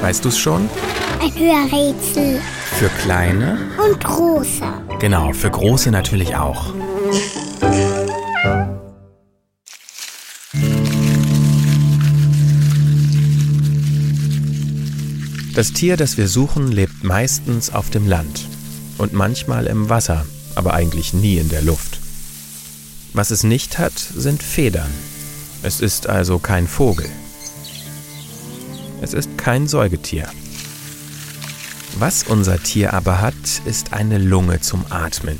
Weißt du es schon? Ein Hörrätsel. Für kleine? Und große. Genau, für große natürlich auch. Das Tier, das wir suchen, lebt meistens auf dem Land und manchmal im Wasser, aber eigentlich nie in der Luft. Was es nicht hat, sind Federn. Es ist also kein Vogel. Es ist kein Säugetier. Was unser Tier aber hat, ist eine Lunge zum Atmen.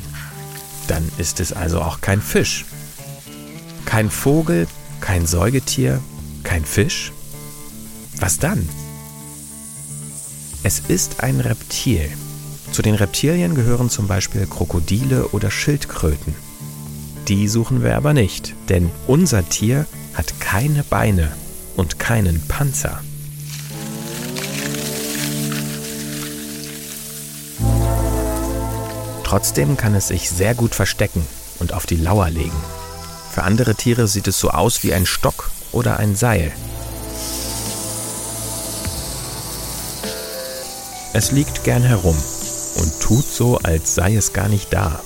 Dann ist es also auch kein Fisch. Kein Vogel, kein Säugetier, kein Fisch. Was dann? Es ist ein Reptil. Zu den Reptilien gehören zum Beispiel Krokodile oder Schildkröten. Die suchen wir aber nicht, denn unser Tier hat keine Beine und keinen Panzer. Trotzdem kann es sich sehr gut verstecken und auf die Lauer legen. Für andere Tiere sieht es so aus wie ein Stock oder ein Seil. Es liegt gern herum und tut so, als sei es gar nicht da.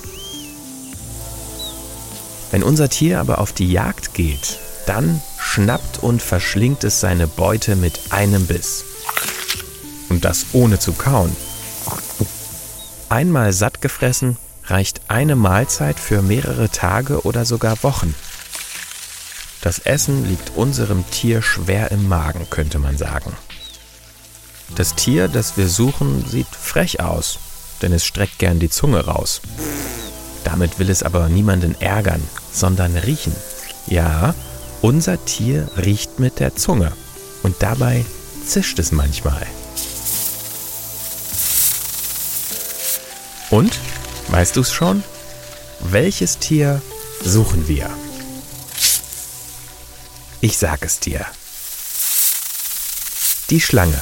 Wenn unser Tier aber auf die Jagd geht, dann schnappt und verschlingt es seine Beute mit einem Biss. Und das ohne zu kauen. Einmal satt gefressen reicht eine Mahlzeit für mehrere Tage oder sogar Wochen. Das Essen liegt unserem Tier schwer im Magen, könnte man sagen. Das Tier, das wir suchen, sieht frech aus, denn es streckt gern die Zunge raus. Damit will es aber niemanden ärgern, sondern riechen. Ja, unser Tier riecht mit der Zunge und dabei zischt es manchmal. Und, weißt du es schon? Welches Tier suchen wir? Ich sag es dir. Die Schlange.